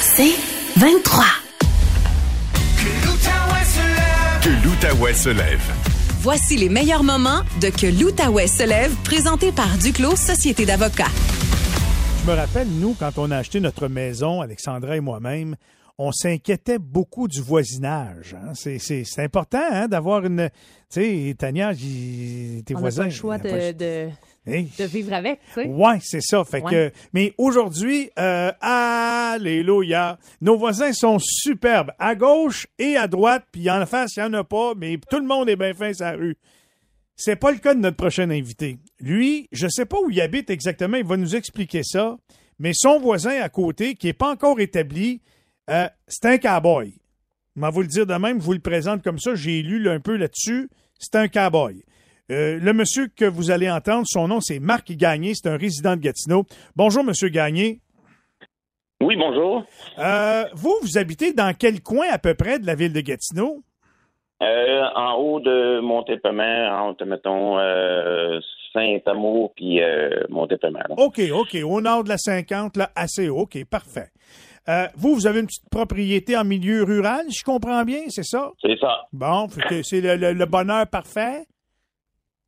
C'est 23. Que l'Outaouais se lève. Voici les meilleurs moments de Que l'Outaouais se lève, présenté par Duclos Société d'avocats. Je me rappelle, nous, quand on a acheté notre maison, Alexandra et moi-même, on s'inquiétait beaucoup du voisinage. hein. C'est- C'est c'est important hein, d'avoir une... Tu sais, Tania, tes On n'a voisins... pas le choix de, Hey. de vivre avec, tu sais. Ouais, c'est ça. Fait Ouais. que, mais aujourd'hui, euh, alléluia, nos voisins sont superbes, à gauche et à droite, puis en face, il n'y en a pas, mais tout le monde est bien fin la rue. C'est pas le cas de notre prochain invité. Lui, je sais pas où il habite exactement, il va nous expliquer ça, mais son voisin à côté, qui est pas encore établi, euh, c'est un cowboy. Je vais vous le dire de même, je vous le présente comme ça, j'ai lu là, un peu là-dessus, c'est un cowboy. Euh, le monsieur que vous allez entendre, son nom, c'est Marc Gagné. C'est un résident de Gatineau. Bonjour, monsieur Gagné. Oui, bonjour. Euh, vous, vous habitez dans quel coin à peu près de la ville de Gatineau? Euh, en haut de Montépement, entre, mettons, euh, Saint-Amour puis Montépement. là. OK, OK. Au nord de la 50, là, assez haut. OK, parfait. Euh, vous, vous avez une petite propriété en milieu rural, je comprends bien, c'est ça? C'est ça. Bon, c'est le, le- le bonheur parfait?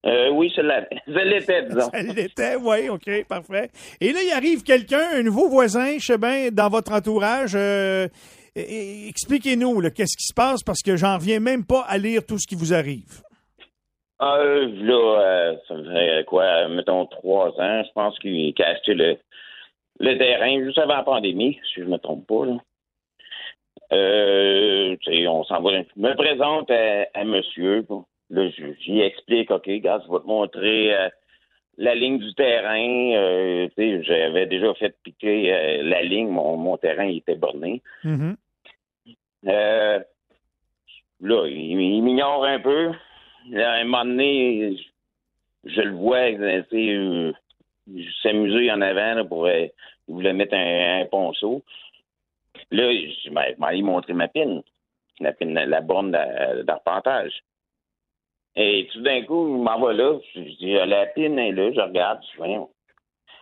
Euh, oui, c'est la... je l'étais, disons. Ça l'était, oui, OK, parfait. Et là, il arrive quelqu'un, un nouveau voisin, je sais bien, dans votre entourage. euh, Expliquez-nous, qu'est-ce qui se passe, parce que j'en reviens même pas à lire tout ce qui vous arrive. Euh, là, euh, ça fait quoi, mettons, trois ans, je pense qu'il a acheté le, le terrain juste avant la pandémie, si je me trompe pas. Là. Euh, on s'en va. Je me présente à, à monsieur. bon. Là, je- j'y explique, OK, gars, je vais te montrer euh, la ligne du terrain. Euh, j'avais déjà fait piquer euh, la ligne. Mon, mon terrain il était borné. Mhm. Euh, là, il, il m'ignore un peu. Là, à un moment donné, je, je le vois, s'amuser en avant là, pour il voulait mettre un, un ponceau. Là, je ben, m'en ai montré ma pine, la pine, la borne d'a- d'arpentage. Et tout d'un coup, il m'en va là. Je dis, la pine est là, je regarde, je dis, voyons.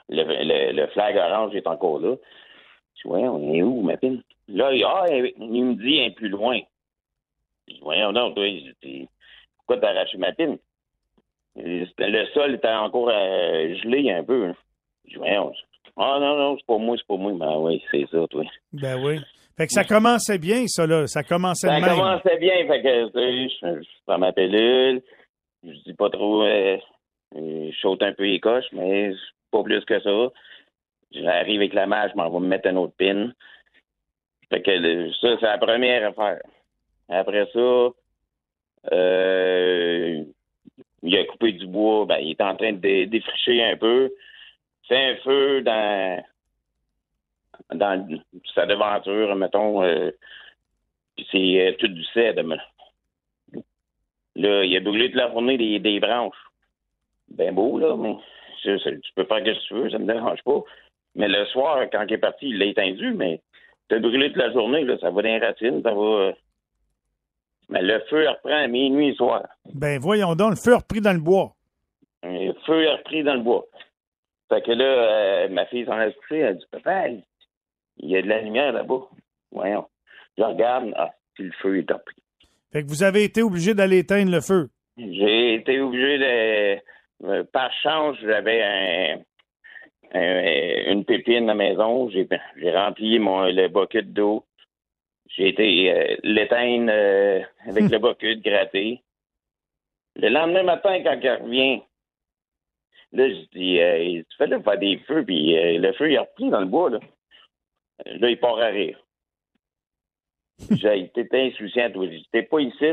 Le, le, le flag orange est encore là. Je dis, on est où, ma pine? Là, il, me dit un plus loin. Je dis, voyons donc, toi, pourquoi t'as arraché ma pine? Le sol était encore euh, gelé un peu. hein. Je dis, voyons. Ah non, non, c'est pas moi, c'est pas moi. Ben oui, c'est ça, toi. Ben oui. Fait que ça commençait bien, ça, là. Ça commençait Ça même. commençait bien, fait que je, je prends ma pilule, je dis pas trop, euh, je saute un peu les coches, mais pas plus que ça. J'arrive avec la malle, je m'en vais me mettre un autre pin. Fait que ça, c'est la première affaire. Après ça, euh, il a coupé du bois, ben, il est en train de dé- défricher un peu. Fait un feu dans, dans sa devanture, mettons. euh, c'est euh, tout du cèdre. Là, il a brûlé toute la journée des, des branches. Ben beau, là, mais tu peux faire ce que tu veux, ça me dérange pas. Mais le soir, quand il est parti, il l'a étendu, mais t'as brûlé toute la journée, là, ça va dans les racines, ça va. euh, Mais le feu reprend à minuit et soir. Ben voyons donc, le feu a repris dans le bois. Le feu est repris dans le bois. Fait que là, euh, ma fille s'en a elle dit Papa, il y a de la lumière là-bas. Voyons. Je regarde, ah, puis le feu est repris. Fait que vous avez été obligé d'aller éteindre le feu. J'ai été obligé de. euh, par chance, j'avais un, un- une pépine à la maison. J'ai j'ai rempli mon, le bucket d'eau. J'ai été euh, l'éteindre euh, avec le bucket gratté. Le lendemain matin, quand il revient, là, je dis euh, fais là faire des feux, puis euh, le feu, il a repris dans le bois, là. Là, il part à rire. J'ai été insouciant, toi. J'étais pas ici.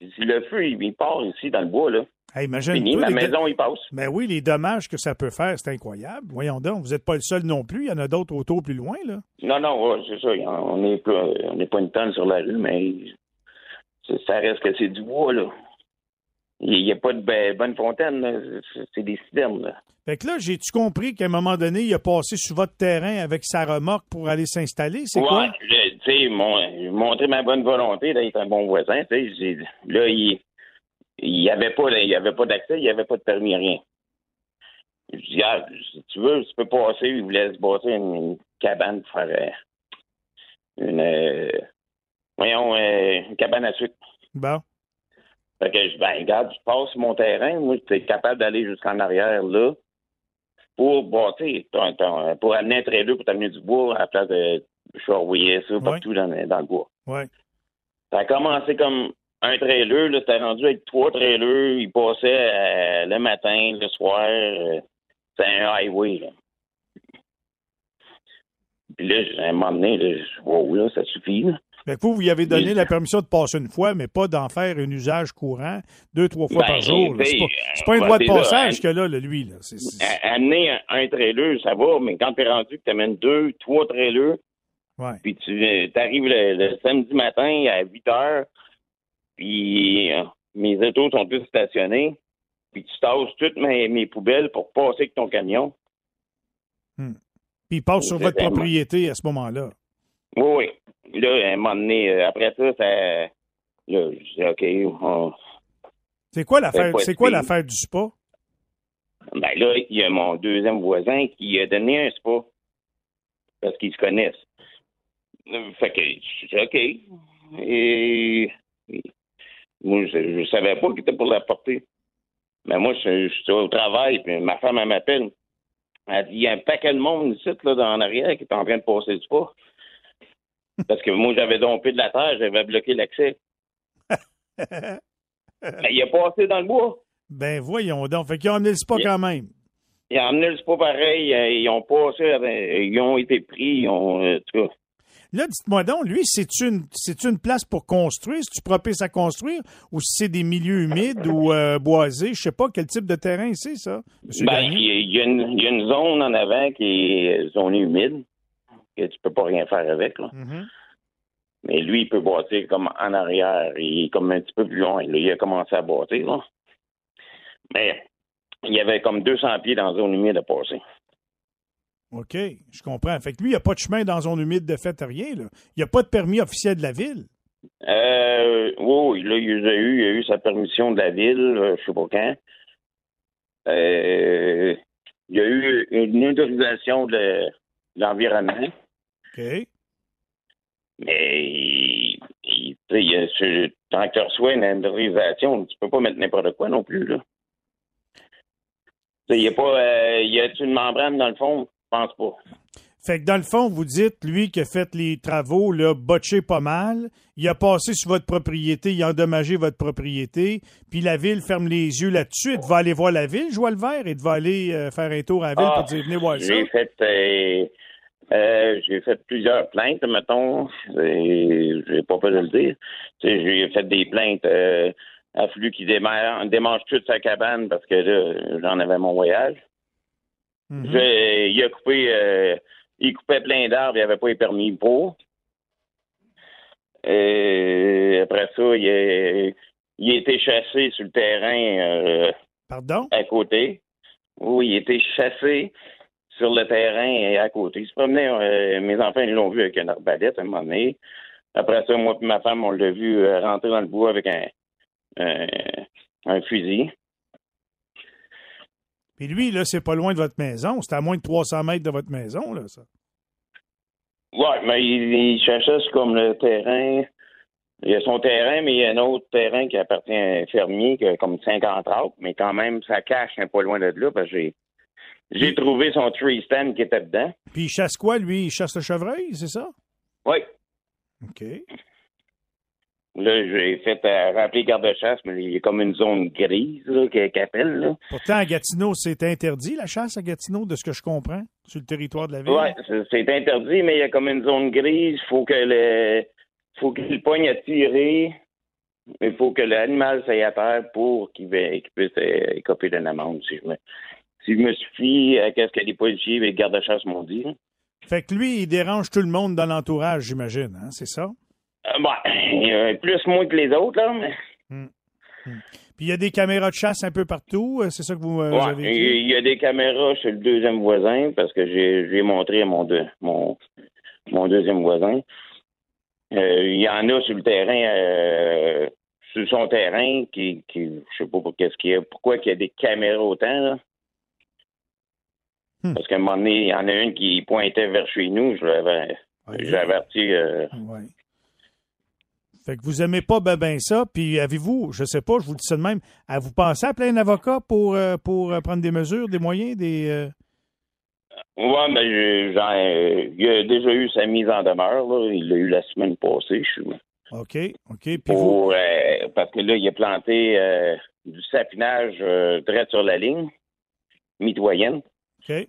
Si le feu, il, part ici dans le bois, là. Hey, imagine Fini, ma maison, il passe. Ben oui, les dommages que ça peut faire, c'est incroyable. Voyons donc, vous n'êtes pas le seul non plus. Il y en a d'autres autour plus loin, là. Non, non, ouais, c'est ça. On n'est pas, on pas une tonne sur la rue, mais ça, ça reste que c'est du bois, là. Il n'y a pas de bonne fontaine. C'est- des citernes, là. Fait que là, j'ai-tu compris qu'à un moment donné, il a passé sur votre terrain avec sa remorque pour aller s'installer? C'est ouais, quoi? tu sais, mon, montré ma bonne volonté d'être un bon voisin, tu sais. j'ai- Là, il il y avait pas, il avait pas d'accès, il n'y avait pas de permis, rien. Je dis, ah, si tu veux, tu peux passer. Il voulait se bâtir une, une cabane pour faire. euh, une, euh, voyons, euh, une cabane à sucre. Bon. Fait que je ben, regarde, je passe mon terrain. Moi, j'étais capable d'aller jusqu'en arrière, là, pour bâtir, pour amener un trailer, pour t'amener du bois à la place de charrouiller ça partout dans, le- dans le bois. Ouais. Ça a commencé comme un trailer, là, c'était rendu avec trois trailers. Ils passaient euh, le matin, le soir. euh, c'est un highway, là. Puis là, à un moment donné, là, je wow, là, ça suffit, là. Fait que vous, vous y avez donné Oui. la permission de passer une fois, mais pas d'en faire un usage courant deux, trois fois Ben, par jour. là. C'est pas, pas un euh, droit de là, passage que là, là, lui. Là. Amener un, un trailer, ça va, mais quand t'es rendu que t'amènes deux, trois trailers, Ouais. puis tu arrives le, le samedi matin à 8 heures, puis euh, mes autos sont tous stationnés, puis tu tasses toutes mes, mes poubelles pour passer avec ton camion. Puis il passe sur votre propriété à ce moment-là. Oui, oui. Là, à un moment donné, euh, après ça, ça. Là, je dis, OK, on- C'est quoi l'affaire? pas C'est quoi l'affaire du spa? ben là, il y a mon deuxième voisin qui a donné un spa. Parce qu'ils se connaissent. Fait que je dis, OK. Et. Moi, je, je savais pas qu'il était pour la porter. Mais moi, je, je suis au travail, puis ma femme, elle m'appelle. Elle dit, il y a un paquet de monde ici, là, dans l'arrière, qui est en train de passer du spa. Parce que moi, j'avais dompé de la terre, j'avais bloqué l'accès. Mais il a passé dans le bois. Ben voyons donc. Fait qu'ils ont amené le spa quand même. Ils ont amené le spa pareil, euh, ils ont passé, avec- ils ont été pris, ils ont. euh, tout. Là, dites-moi donc, lui, c'est une, c'est une place pour construire? C'est-tu propice à construire? Ou si c'est des milieux humides ou euh, boisés? Je sais pas quel type de terrain c'est, ça. Ben, il y, y a une- il y a une zone en avant qui est zonée humide, que tu peux pas rien faire avec. Là. Mhm. Mais lui, il peut bâtir comme en arrière. Il est comme un petit peu plus loin. Là. Il a commencé à bâtir. Là. Mais il y avait comme 200 pieds dans la zone humide à passer. OK, je comprends. Fait que lui, il n'y a pas de chemin dans zone humide de fait, rien. Là. Il n'y a pas de permis officiel de la ville. Euh, oui, là, il a eu, il a eu sa permission de la ville, euh, je sais pas quand. Euh, il y a eu une autorisation de, de l'environnement, OK. mais tu sais, tu reçois une autorisation, tu peux pas mettre n'importe quoi non plus, là. Il y a pas, euh, y a une membrane dans le fond? Je pense pas. Fait que dans le fond, vous dites, lui qui a fait les travaux, là, botché pas mal, il a passé sur votre propriété, il a endommagé votre propriété, puis la ville ferme les yeux là-dessus, et va aller voir la ville, Joie le vert, et va aller euh, faire un tour à la ville Ah, pour dire, venez voir ça. J'ai fait, euh, euh, j'ai fait plusieurs plaintes, mettons. Et J'ai pas peur de le dire. J'ai fait des plaintes euh, à Flux qui démarre, démange toute sa cabane parce que là, j'en avais mon voyage. Mhm. J'ai- il a coupé, euh, il coupait plein d'arbres, il avait pas les permis pour. Et après ça, il a, il a été chassé sur le terrain euh, Pardon? à côté. Oui, il était chassé sur le terrain et à côté. Il se promenait, euh, mes enfants ils l'ont vu avec une arbalète à un moment donné. Après ça, moi et ma femme, on l'a vu euh, rentrer dans le bois avec un, un, un fusil. Puis lui, là, c'est pas loin de votre maison. C'est à moins de 300 mètres de votre maison, là, ça. Ouais, mais il, il cherchait comme le terrain. Il y a son terrain, mais il y a un autre terrain qui appartient à un fermier qui a comme 50 acres, mais quand même, ça cache un pas loin de là parce que j'ai j'ai trouvé son tree stand qui était dedans. Puis il chasse quoi, lui? Il chasse le chevreuil, c'est ça? Oui. OK. Là, j'ai fait euh, rappeler garde-chasse, mais il y a comme une zone grise qui appelle. Là. Pourtant, à Gatineau, c'est interdit, la chasse à Gatineau, de ce que je comprends, sur le territoire de la ville. Ouais, c'est- interdit, mais il y a comme une zone grise. faut que le faut qu'il pogne à tirer. Il faut que l'animal s'aille à terre pour qu'il puisse euh, écoper d'une amende, si je me si je me suis à ce que les policiers et les gardes-chasse m'ont dit. Fait que lui, il dérange tout le monde dans l'entourage, j'imagine, hein, c'est ça? Euh, y a plus moins que les autres, là, mais Puis il y a des caméras de chasse un peu partout, euh, c'est ça que vous, euh, vous avez dit? il y a des caméras chez le deuxième voisin parce que j'ai montré à mon, deux- mon, mon deuxième voisin. Euh, il y en a sur le terrain, euh, sur son terrain, qui, qui je sais pas pour qu'est-ce qu'il y a, pourquoi qu'il y a des caméras autant, là. Hmm. Parce qu'à un moment donné, il y en a une qui pointait vers chez nous, je l'avais averti. euh, Ouais. Fait que vous aimez pas ben, ben ça, puis avez-vous, je sais pas, je vous le dis ça de même, à vous pensez à appeler un avocat pour, euh, pour euh, prendre des mesures, des moyens, des... euh, Ouais, mais ai- il a déjà eu sa mise en demeure. Là. Il l'a eu la semaine passée. Je suis OK, OK, puis vous... pour euh, parce que là, il a planté du sapinage direct sur la ligne mitoyenne. OK,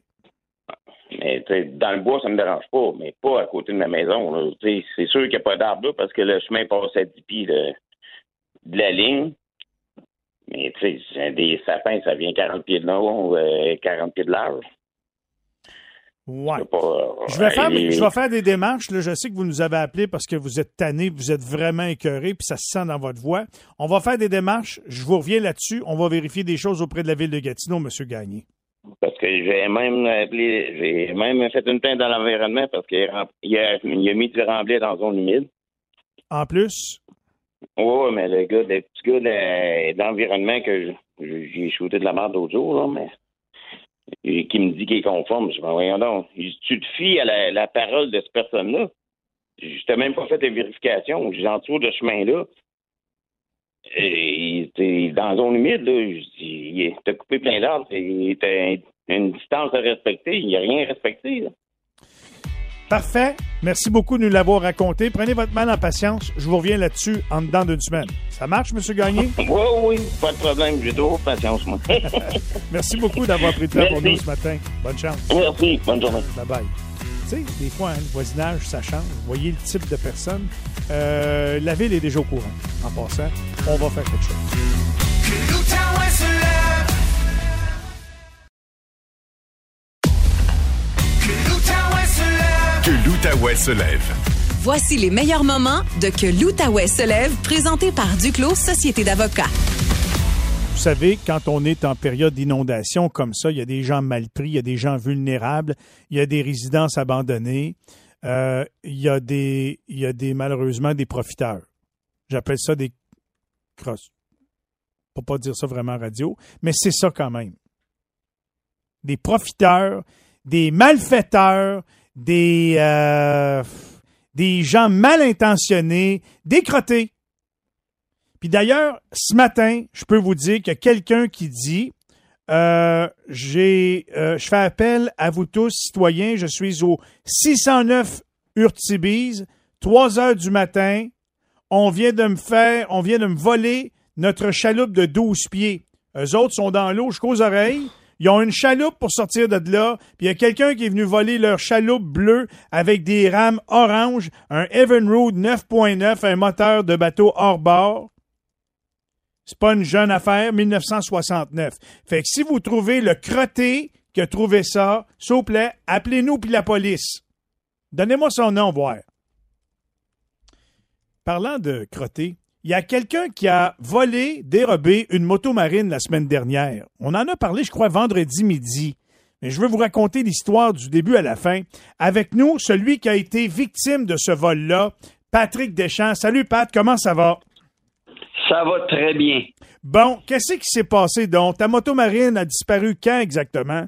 Mais dans le bois, ça me dérange pas, mais pas à côté de ma maison. C'est sûr qu'il n'y a pas d'arbre là parce que le chemin passe à 10 pieds de, de la ligne. Mais tu sais, c'est des sapins, ça vient 40 pieds de long, euh, 40 pieds de large. ouais. Pas, euh, Je vais, faire, et- je vais faire des démarches. Là. Je sais que vous nous avez appelé parce que vous êtes tanné, vous êtes vraiment écœuré, puis ça se sent dans votre voix. On va faire des démarches. Je vous reviens là-dessus. On va vérifier des choses auprès de la ville de Gatineau, M. Gagné. Parce que j'ai même appelé, j'ai même fait une plainte dans l'environnement parce qu'il a, il a, il a mis du remblai dans la zone humide. En plus, Oui, mais le gars, le petit gars de, de l'environnement que j'ai shooté de la merde l'autre jour, là, mais et qui me dit qu'il est conforme. Je dis, ben, voyons donc, tu te fies à la, la parole de cette personne-là? Je t'ai même pas fait de vérification. J'ai entour de ce chemin-là. Et t'es dans la zone humide, là. Je dis, il- t'as coupé plein d'arbres. et T'as une distance à respecter. Il n'y a rien respecté, là. parfait. Merci beaucoup de nous l'avoir raconté. Prenez votre mal en patience. Je vous reviens là-dessus en dedans d'une semaine. Ça marche, M. Gagné? Oui, oui, pas de problème. J'ai toujours patience, moi. Merci beaucoup d'avoir pris le temps pour nous ce matin. Bonne chance. Merci. Bonne journée. Bye bye. Tu sais, des fois, hein, le voisinage, ça change. Vous voyez le type de personne. Euh, la ville est déjà au courant. En passant, on va faire quelque chose. Que l'Outaouais se lève. Voici les meilleurs moments de Que l'Outaouais se lève, présenté par Duclos Société d'avocats. Vous savez, quand on est en période d'inondation comme ça, il y a des gens mal pris, il y a des gens vulnérables, il y a des résidences abandonnées, euh, il, y a des, il y a des, malheureusement, des profiteurs. J'appelle ça des crosses. Pour pas dire ça vraiment en radio, mais c'est ça quand même. Des profiteurs, des malfaiteurs, des, euh, des gens mal intentionnés, des crottés. Puis d'ailleurs, ce matin, je peux vous dire qu'il y a quelqu'un qui dit euh, j'ai, euh, je fais appel à vous tous, citoyens. Je suis au 609 Urtibise, 3 heures du matin. On vient de me faire, on vient de me voler notre chaloupe de 12 pieds. Eux autres sont dans l'eau jusqu'aux oreilles. Ils ont une chaloupe pour sortir de là. Puis il y a quelqu'un qui est venu voler leur chaloupe bleue avec des rames oranges, un Evinrude 9.9, un moteur de bateau hors bord. C'est pas une jeune affaire, 1969. Fait que si vous trouvez le crotté qui a trouvé ça, s'il vous plaît, appelez-nous puis la police. Donnez-moi son nom, voir. Parlant de crotté, il y a quelqu'un qui a volé, dérobé une moto marine la semaine dernière. On en a parlé, je crois, vendredi midi. Mais je veux vous raconter l'histoire du début à la fin. Avec nous, celui qui a été victime de ce vol-là, Patrick Deschamps. Salut Pat, comment ça va? Ça va très bien. Bon, qu'est-ce qui s'est passé donc? Ta moto marine a disparu quand exactement?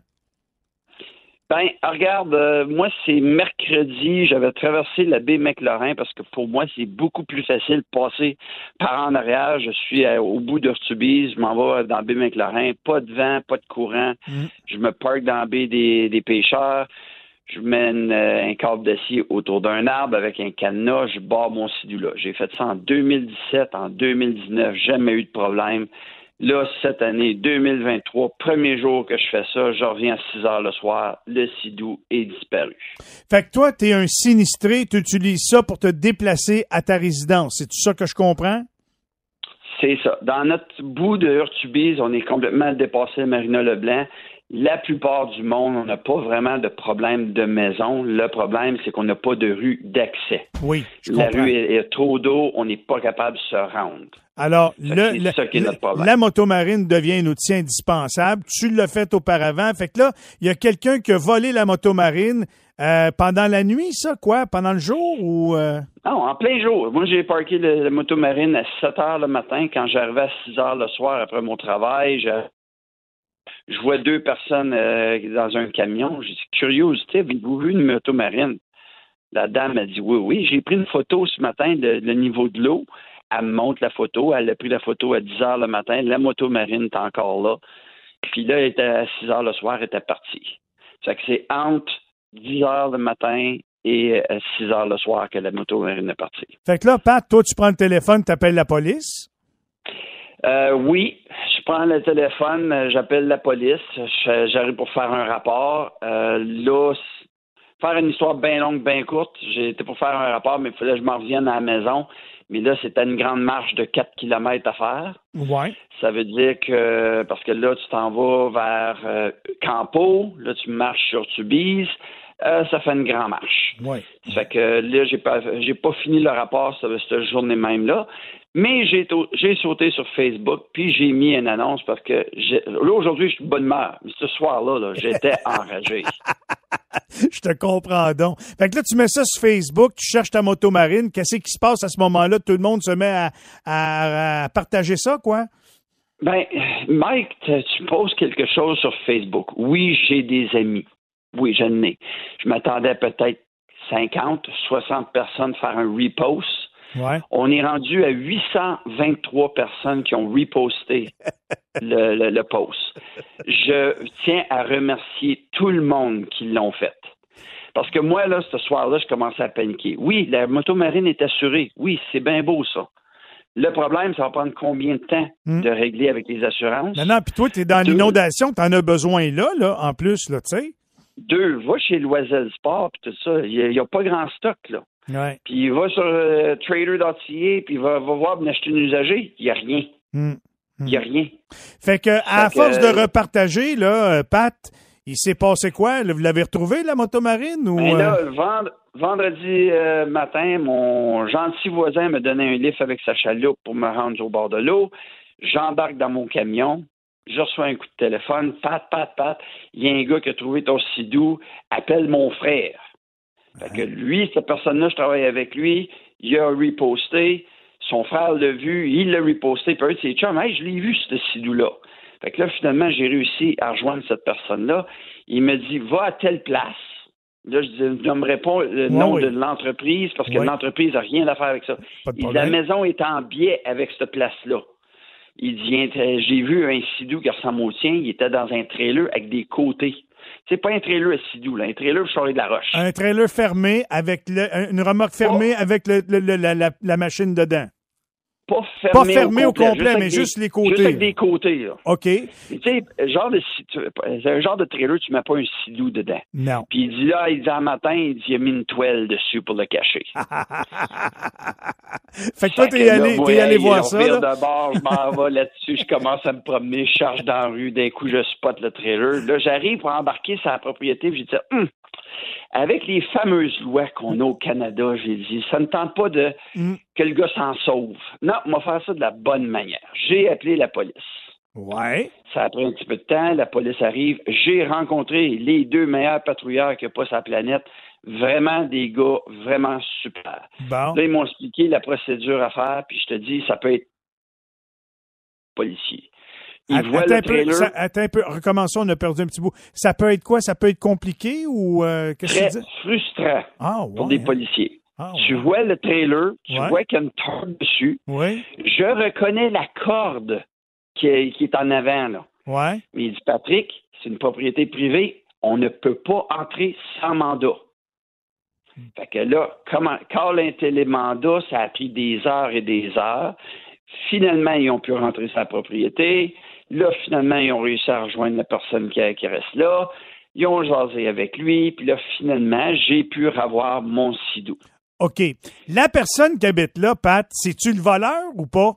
Ben, regarde, euh, moi, c'est mercredi, j'avais traversé la baie McLaurin parce que pour moi, c'est beaucoup plus facile de passer par en arrière. Je suis euh, au bout d'Ortubise, je m'en vais dans la baie McLaurin, pas de vent, pas de courant. Je me parque dans la baie des, des pêcheurs. Je mène euh, un câble d'acier autour d'un arbre avec un cadenas, je barre mon sidou-là. J'ai fait ça en 2017, en 2019, jamais eu de problème. Là, cette année, 2023, premier jour que je fais ça, je reviens à 6 heures le soir, le sidou est disparu. Fait que toi, t'es un sinistré, tu utilises ça pour te déplacer à ta résidence. C'est tout ça que je comprends? C'est ça. Dans notre bout de Urtubise, on est complètement dépassé Marina Leblanc. La plupart du monde, on n'a pas vraiment de problème de maison. Le problème, c'est qu'on n'a pas de rue d'accès. Oui, je La comprends. rue est, trop d'eau, on n'est pas capable de se rendre. Alors, le, le- ça qui est notre problème. la motomarine devient un outil indispensable. Tu l'as fait auparavant. Fait que là, il y a quelqu'un qui a volé la motomarine euh, pendant la nuit, ça, quoi? Pendant le jour ou... euh, Non, en plein jour. Moi, j'ai parqué le, le motomarine à 7 heures le matin. Quand j'arrivais à 6 heures le soir après mon travail, je, je vois deux personnes euh, dans un camion. J'ai dit, curiosité, avez-vous vu une motomarine? La dame a dit oui, oui. J'ai pris une photo ce matin de le niveau de l'eau. Elle me montre la photo. Elle a pris la photo à 10 heures le matin. La moto marine est encore là. Puis là, elle était à 6 heures le soir, elle était partie. Ça que c'est entre 10 heures le matin et 6 heures le soir que la moto marine est partie. Fait que là, Pat, toi, tu prends le téléphone, tu appelles la police? Euh, oui, prends le téléphone, euh, j'appelle la police, j'arrive pour faire un rapport. Euh, là, faire une histoire bien longue, bien courte, j'étais pour faire un rapport, mais il fallait que je m'en revienne à la maison. Mais là, c'était une grande marche de 4 km à faire. Ouais. Ça veut dire que, parce que là, tu t'en vas vers euh, Campo, là, tu marches sur Tubise, euh, ça fait une grande marche. Ouais. Ça fait que là, j'ai pas, j'ai pas fini le rapport cette, cette journée même-là. Mais j'ai, j'ai sauté sur Facebook, puis j'ai mis une annonce parce que j'ai- là, aujourd'hui, je suis de bonne humeur. Mais ce soir-là, là, j'étais enragé. Je te comprends donc. Fait que là, tu mets ça sur Facebook, tu cherches ta moto marine. Qu'est-ce qui se passe à ce moment-là? Tout le monde se met à, à- à partager ça, quoi? Ben, Mike, tu poses quelque chose sur Facebook. Oui, j'ai des amis. Oui, j'en ai. Je m'attendais à peut-être 50, 60 personnes faire un repost. Ouais. On est rendu à 823 personnes qui ont reposté le, le- le post. Je tiens à remercier tout le monde qui l'ont fait. Parce que moi, là, ce soir-là, je commençais à paniquer. Oui, la moto marine est assurée. Oui, c'est bien beau, ça. Le problème, ça va prendre combien de temps Hmm. de régler avec les assurances? Non, non, puis toi, t'es dans Deux. l'inondation, t'en as besoin là, là, en plus, là, tu sais. Deux, va chez Loisel Sport, puis tout ça. Il n'y a, pas grand stock, là. Ouais. Puis il va sur euh, trader.ca, puis il va, va voir acheter une usagée. Il n'y a rien. Hmm. Il n'y a rien. Fait que, à Fait que- force de repartager, là, euh, Pat, il s'est passé quoi? Vous l'avez retrouvé, la moto marine? Ou, Ben euh, là, vend- vendredi euh, matin, mon gentil voisin me donnait un lift avec sa chaloupe pour me rendre au bord de l'eau. J'embarque dans mon camion. Je reçois un coup de téléphone. Pat, pat, pat. Il y a un gars qui a trouvé ton sidou. Appelle mon frère. Fait que lui, cette personne-là, je travaille avec lui. Il a reposté. Son frère l'a vu. Il l'a reposté. Puis un de ses chums, hey, je l'ai vu, ce sidou-là. Fait que là, finalement, j'ai réussi à rejoindre cette personne-là. Il me dit, va à telle place. Là, je ne nommerai pas le nom oui. de l'entreprise parce que Oui. l'entreprise n'a rien à faire avec ça. Dit, la maison est en biais avec cette place-là. Il dit, j'ai vu un sidou qui ressemble au tien. Il était dans un trailer avec des côtés. C'est pas un trailer à sidou, là. Un trailer pour charler de la roche. Un trailer fermé avec le- un- une remorque fermée avec le- le- le- la, la- la machine dedans. Pas fermé, Pas fermé au complet, mais des- juste les côtés, Juste avec des côtés, là. OK? Tu sais, genre de, c'est un genre de trailer, tu mets pas un sidou dedans. Non. Puis il dit là, il dit un matin, il dit il a mis une toile dessus pour le cacher. fait que toi, t'es allé, t'es allé voir ça, là? de bord, je m'en vais là-dessus, je commence à me promener, je charge dans la rue, d'un coup, je spot le trailer. Là, j'arrive pour embarquer la propriété, puis j'ai dit, Hum, avec les fameuses lois qu'on a au Canada, j'ai dit, ça ne tente pas de Hum. Que le gars s'en sauve. Non, on va faire ça de la bonne manière. J'ai appelé la police. Ouais. Ça a pris un petit peu de temps, la police arrive. J'ai rencontré les deux meilleurs patrouilleurs qu'il n'y a pas sur la planète. Vraiment des gars vraiment super. Bon. Là, ils m'ont expliqué la procédure à faire, puis je te dis, ça peut être policier. Ils Att- voient attends, le un peu, trailer ça- attends un peu, recommençons, on a perdu un petit bout. Ça peut être quoi? Ça peut être compliqué ou euh, qu'est-ce que très tu dis? frustrant Ah, pour des hein? policiers. Ah, Tu vois le trailer, tu Ouais. vois qu'il y a une corde dessus. Oui, Je reconnais la corde qui est, qui est en avant, là. ouais. Mais il dit, Patrick, c'est une propriété privée, on ne peut pas entrer sans mandat. Fait que là, comment, quand un télémandat, ça a pris des heures et des heures. Finalement, ils ont pu rentrer la propriété. Là, finalement, ils ont réussi à rejoindre la personne qui, qui reste là. Ils ont jasé avec lui. Puis là, finalement, j'ai pu avoir mon sidou. OK. La personne qui habite là, Pat, c'est-tu le voleur ou pas?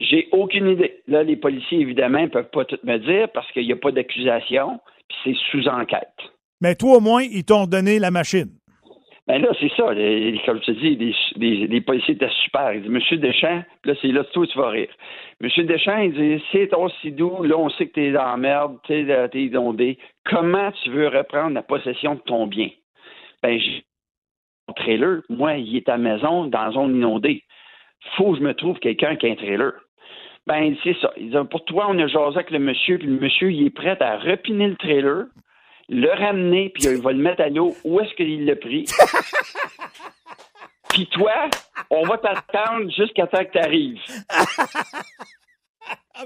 J'ai aucune idée. Là, les policiers, évidemment, ne peuvent pas tout me dire parce qu'il n'y a pas d'accusation. Puis c'est sous enquête. Mais toi, au moins, ils t'ont donné la machine. Ben là, c'est ça. les- comme je te dis, les, les- les policiers étaient super. Ils disent, Monsieur Deschamps, là, c'est là, toi, tu vas rire. Monsieur Deschamps, il dit, c'est ton sidou, là, on sait que t'es dans la merde, t'es t'es inondé. Comment tu veux reprendre la possession de ton bien? Ben, j'ai trailer. Moi, il est à la maison, dans la zone inondée. Faut que je me trouve quelqu'un qui a un trailer. Ben, c'est ça. Pour toi, on a jasé avec le monsieur, puis le monsieur, il est prêt à repiner le trailer. le ramener, puis il va le mettre à l'eau. Où est-ce qu'il l'a pris? puis toi, on va t'attendre jusqu'à temps que tu arrives.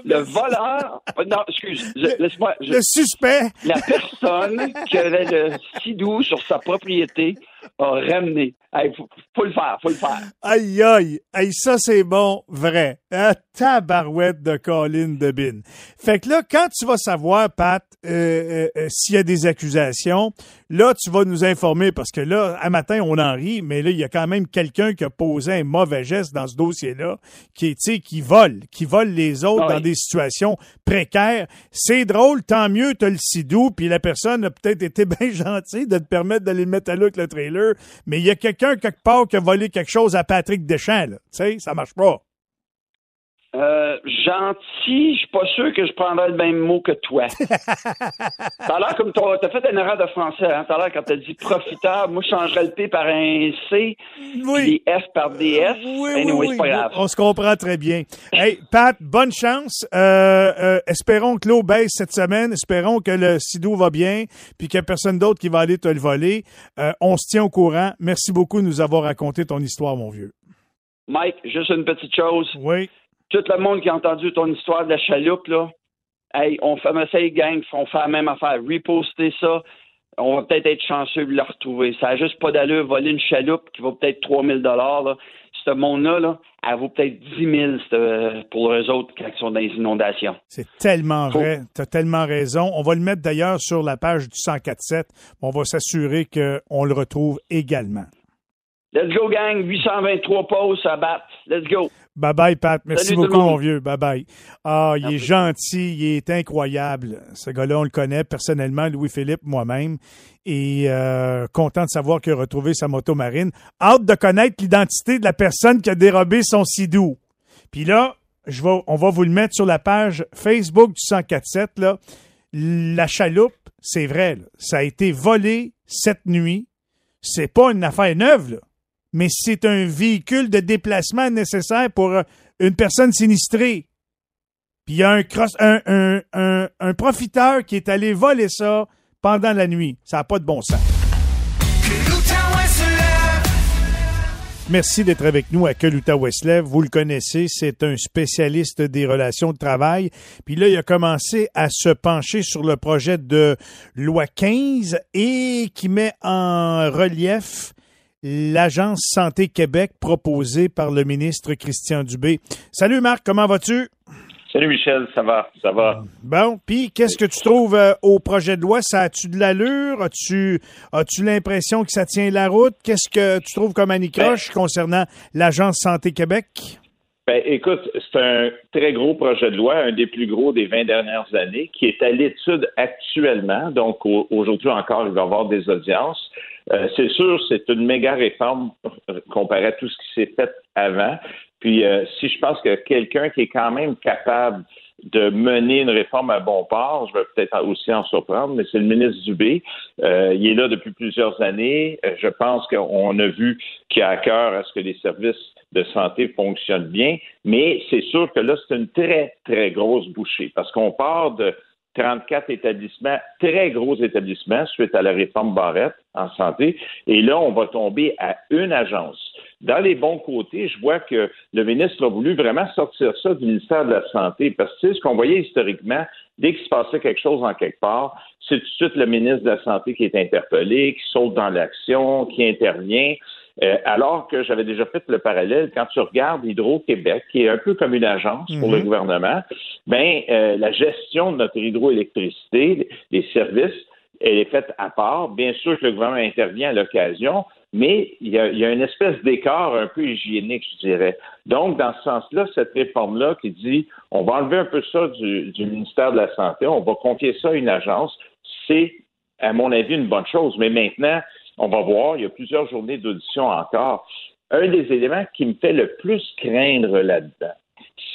Le voleur, oh, non, excuse, laisse-moi. Le suspect. la personne qui avait le sidou sur sa propriété a ramené. Faut, faut le faire, faut le faire. Aïe, aïe. Aïe, ça, c'est bon, vrai. Un tabarouette de Colin de Bin. Fait que là, quand tu vas savoir, Pat, euh, euh, euh, s'il y a des accusations, là, tu vas nous informer parce que là, à matin, on en rit, mais là, il y a quand même quelqu'un qui a posé un mauvais geste dans ce dossier-là, qui est, tu sais, qui vole, qui vole les autres Ah dans des situations précaires. C'est drôle, tant mieux, t'as le sidou, puis la personne a peut-être été bien gentille de te permettre d'aller le mettre à l'eau le trailer, mais il y a quelqu'un quelque part qui a volé quelque chose à Patrick Deschamps, là. Tu sais, ça marche pas. Euh, gentil, je suis pas sûr que je prendrais le même mot que toi. T'as l'air comme toi, t'as fait une erreur de français, hein? T'as l'air quand t'as dit profiteur, moi je changerais le P par un C, Oui. les F par des S. Oui, anyway, oui, oui. pas grave. On se comprend très bien. Hey, Pat, bonne chance. Euh, euh, espérons que l'eau baisse cette semaine. Espérons que le sidou va bien, puis qu'il n'y a personne d'autre qui va aller te le voler. Euh, on se tient au courant. Merci beaucoup de nous avoir raconté ton histoire, mon vieux. Mike, juste une petite chose. Oui. Tout le monde qui a entendu ton histoire de la chaloupe, là, hey, on fait gang, on fait la même affaire. Reposter ça. On va peut-être être chanceux de le retrouver. Ça n'a juste pas d'allure voler une chaloupe qui vaut peut-être 3000 dollars. Ce monde-là, là, elle vaut peut-être 10 000 c'est, pour eux autres quand ils sont dans les inondations. C'est tellement Faut- vrai. Tu as tellement raison. On va le mettre d'ailleurs sur la page du 104.7. On va s'assurer qu'on le retrouve également. Let's go, gang. 823 pauses à battre. Let's go. Bye bye, Pat. Merci Salut beaucoup, mon vieux. Bye bye. Ah, il est gentil, il est incroyable. Ce gars-là, on le connaît personnellement, Louis-Philippe, moi-même. Et euh, content de savoir qu'il a retrouvé sa moto marine. Hâte de connaître l'identité de la personne qui a dérobé son sidou. Puis là, je vais, on va vous le mettre sur la page Facebook du 1047. Là. La chaloupe, c'est vrai, là, ça a été volé cette nuit. C'est pas une affaire neuve, là mais c'est un véhicule de déplacement nécessaire pour euh, une personne sinistrée. Puis il y a un, un, un, un, profiteur qui est allé voler ça pendant la nuit. Ça n'a pas de bon sens. Merci d'être avec nous à se lève. Vous le connaissez, c'est un spécialiste des relations de travail. Puis là, il a commencé à se pencher sur le projet de loi 15 et qui met en relief l'Agence Santé Québec proposée par le ministre Christian Dubé. Salut Marc, comment vas-tu? Salut Michel, ça va, ça va. Bon, puis qu'est-ce que tu trouves euh, au projet de loi? Ça a-tu de l'allure? As-tu as-tu l'impression que ça tient la route? Qu'est-ce que tu trouves comme anicroche concernant l'Agence Santé Québec? Ben, écoute, c'est un très gros projet de loi, un des plus gros des 20 dernières années, qui est à l'étude actuellement. Donc, au- aujourd'hui encore, il va y avoir des audiences. Euh, c'est sûr, c'est une méga réforme comparée à tout ce qui s'est fait avant. Puis, euh, si je pense que quelqu'un qui est quand même capable de mener une réforme à bon port, je vais peut-être aussi en surprendre, mais c'est le ministre Dubé. Euh, il est là depuis plusieurs années. Euh, je pense qu'on a vu qu'il a à cœur à ce que les services de santé fonctionnent bien, mais c'est sûr que là, c'est une très, très grosse bouchée parce qu'on part de 34 établissements, très gros établissements suite à la réforme Barrette en santé, et là, on va tomber à une agence. Dans les bons côtés, je vois que le ministre a voulu vraiment sortir ça du ministère de la Santé, parce que sais, ce qu'on voyait historiquement, dès qu'il se passait quelque chose en quelque part, c'est tout de suite le ministre de la Santé qui est interpellé, qui saute dans l'action, qui intervient. Euh, alors que j'avais déjà fait le parallèle, quand tu regardes Hydro-Québec, qui est un peu comme une agence pour le gouvernement, ben euh, la gestion de notre hydroélectricité, les services, elle est faite à part. Bien sûr que le gouvernement intervient à l'occasion, mais il y, a, il y a une espèce d'écart un peu hygiénique, je dirais. Donc, dans ce sens-là, cette réforme-là qui dit on va enlever un peu ça du, du ministère de la Santé, on va confier ça à une agence, c'est, à mon avis, une bonne chose. Mais maintenant, on va voir, il y a plusieurs journées d'audition encore. Un des éléments qui me fait le plus craindre là-dedans,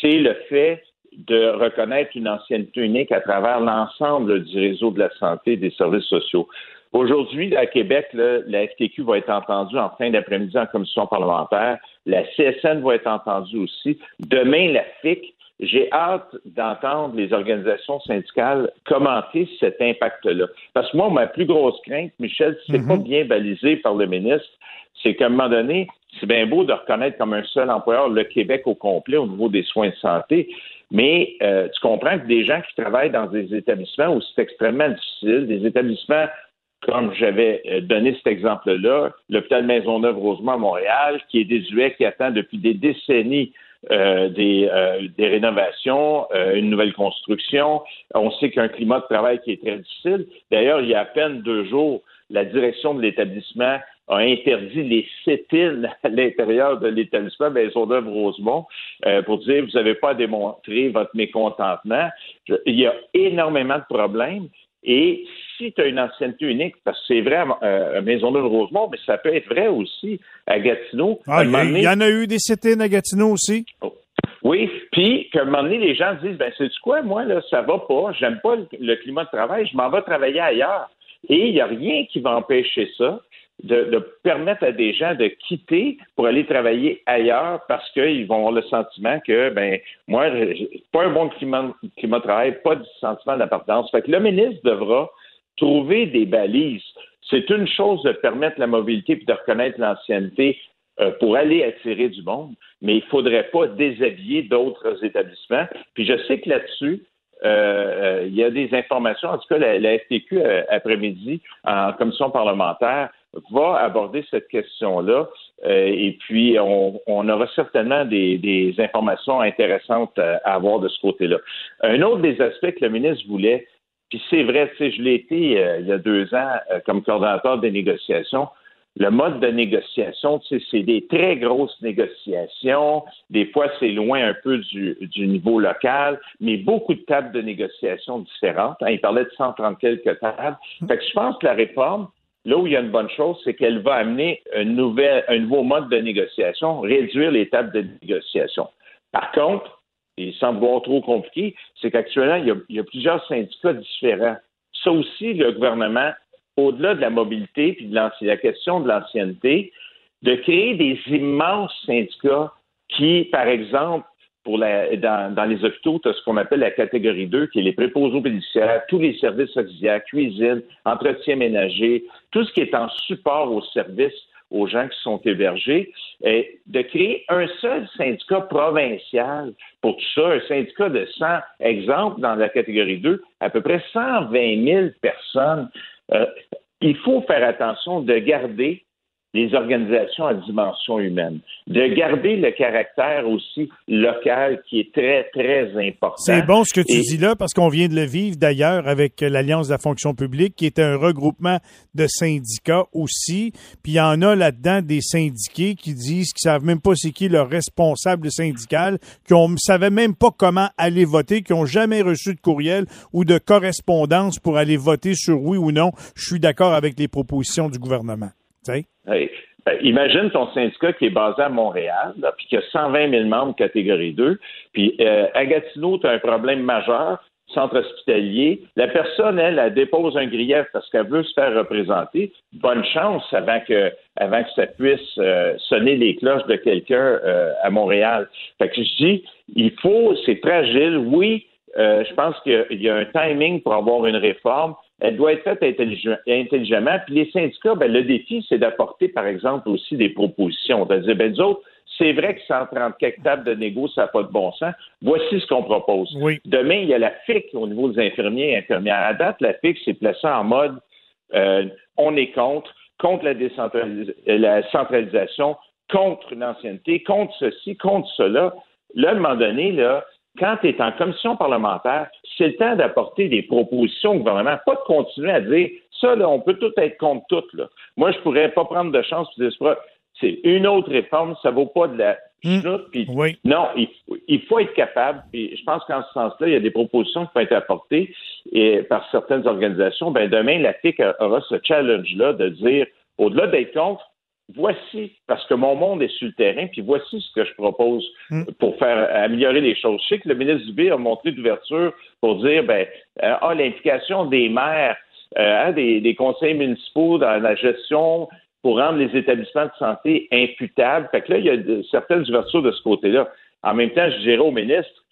c'est le fait de reconnaître une ancienneté unique à travers l'ensemble du réseau de la santé et des services sociaux. Aujourd'hui, à Québec, la FTQ va être entendue en fin d'après-midi en commission parlementaire. La CSN va être entendue aussi. Demain, la FIC. J'ai hâte d'entendre les organisations syndicales commenter cet impact-là. Parce que moi, ma plus grosse crainte, Michel, si c'est pas bien balisé par le ministre, c'est qu'à un moment donné, c'est bien beau de reconnaître comme un seul employeur le Québec au complet au niveau des soins de santé, mais euh, tu comprends que des gens qui travaillent dans des établissements où c'est extrêmement difficile, des établissements comme j'avais euh, donné cet exemple-là, l'hôpital Maisonneuve-Rosemont à Montréal, qui est désuet, qui attend depuis des décennies euh, des, des, rénovations, une nouvelle construction. On sait qu'un climat de travail qui est très difficile. D'ailleurs, il y a à peine deux jours, la direction de l'établissement a interdit les sit-ins à l'intérieur de l'établissement Maisonneuve-Rosemont euh, pour dire vous n'avez pas à démontrer votre mécontentement. il y a énormément de problèmes. Et si tu as une ancienneté unique, parce que c'est vrai à Maisonneuve-Rosemont, mais ça peut être vrai aussi à Gatineau. Ah, il y, en a eu des sit-ins à Gatineau aussi. Oh. Oui, puis qu'à un moment donné, les gens disent, ben c'est quoi, moi, là, ça va pas, j'aime pas le, climat de travail, je m'en vais travailler ailleurs. Et il n'y a rien qui va empêcher ça de, permettre à des gens de quitter pour aller travailler ailleurs parce qu'ils vont avoir le sentiment que, ben, moi, pas un bon climat, climat de travail, pas de sentiment d'appartenance. Fait que le ministre devra trouver des balises. C'est une chose de permettre la mobilité puis de reconnaître l'ancienneté euh, pour aller attirer du monde, mais il ne faudrait pas déshabiller d'autres établissements. Puis je sais que là-dessus, euh, euh, il y a des informations, en tout cas la, la FTQ après-midi en commission parlementaire va aborder cette question-là. Euh, et puis, on, aura certainement des, informations intéressantes à, avoir de ce côté-là. Un autre des aspects que le ministre voulait, puis c'est vrai, tu sais, je l'ai été euh, il y a deux ans euh, comme coordonnateur des négociations. Le mode de négociation, tu sais, c'est des très grosses négociations. Des fois, c'est loin un peu du, niveau local, mais beaucoup de tables de négociation différentes. Hein, il parlait de 130 quelques tables. Fait que je pense que la réforme, Là où il y a une bonne chose, c'est qu'elle va amener un, nouvel, un nouveau mode de négociation, réduire l'étape de négociation. Par contre, il semble voir trop compliqué, c'est qu'actuellement, il, y, a, plusieurs syndicats différents. Ça aussi, le gouvernement, au-delà de la mobilité puis de la question de l'ancienneté, de créer des immenses syndicats qui, par exemple, pour la, dans, dans, les hôpitaux, tu as ce qu'on appelle la catégorie 2, qui est les préposés bénéficiaires, tous les services auxiliaires, cuisine, entretien ménager, tout ce qui est en support aux services aux gens qui sont hébergés, et de créer un seul syndicat provincial pour tout ça, un syndicat de 100, exemple, dans la catégorie 2, à peu près 120 000 personnes. Euh, il faut faire attention de garder les organisations à dimension humaine, de garder le caractère aussi local qui est très, très important. C'est bon ce que tu dis là, parce qu'on vient de le vivre d'ailleurs avec l'Alliance de la fonction publique, qui est un regroupement de syndicats aussi. Puis il y en a là-dedans des syndiqués qui disent qu'ils savent même pas c'est qui leur responsable syndical, qui ne savaient même pas comment aller voter, qui ont jamais reçu de courriel ou de correspondance pour aller voter sur oui ou non. Je suis d'accord avec les propositions du gouvernement. Ben, imagine ton syndicat qui est basé à Montréal, puis qui a 120 000 membres catégorie 2, puis euh, à Gatineau, tu as un problème majeur, centre hospitalier. La personne, elle, elle dépose un grief parce qu'elle veut se faire représenter. Bonne chance avant que, avant que ça puisse euh, sonner les cloches de quelqu'un euh, à Montréal. Fait que je dis, il faut, c'est fragile, oui. je pense qu'il y a un timing pour avoir une réforme, elle doit être faite intelligemment. Puis les syndicats, ben, le défi, c'est d'apporter, par exemple, aussi des propositions. De dire, ben, nous autres, c'est vrai que 134 tables de négo, ça n'a pas de bon sens. Voici ce qu'on propose. Demain, il y a la FIC au niveau des infirmiers et infirmières. À date, la FIC s'est placée en mode euh, on est contre, contre la, la centralisation, contre l'ancienneté, contre ceci, contre cela. Là, à un moment donné, là, quand tu es en commission parlementaire, c'est le temps d'apporter des propositions au gouvernement, pas de continuer à dire ça, là, on peut tout être contre tout. Là. Moi, je pourrais pas prendre de chance c'est une autre réforme, ça vaut pas de la mmh. Non, il, faut être capable. Puis je pense qu'en ce sens-là, il y a des propositions qui peuvent être apportées et, par certaines organisations. Ben demain, la FIC aura ce challenge-là de dire, au-delà d'être contre, voici, parce que mon monde est sur le terrain, puis voici ce que je propose hmm. pour faire améliorer les choses. Je sais que le ministre Dubé a montré d'ouverture pour dire, ben, euh, ah, l'implication des maires, euh, hein, des, des, conseils municipaux dans la gestion pour rendre les établissements de santé imputables. Fait que là, il y a certaines ouvertures de ce côté-là. En même temps, je dirais au ministre,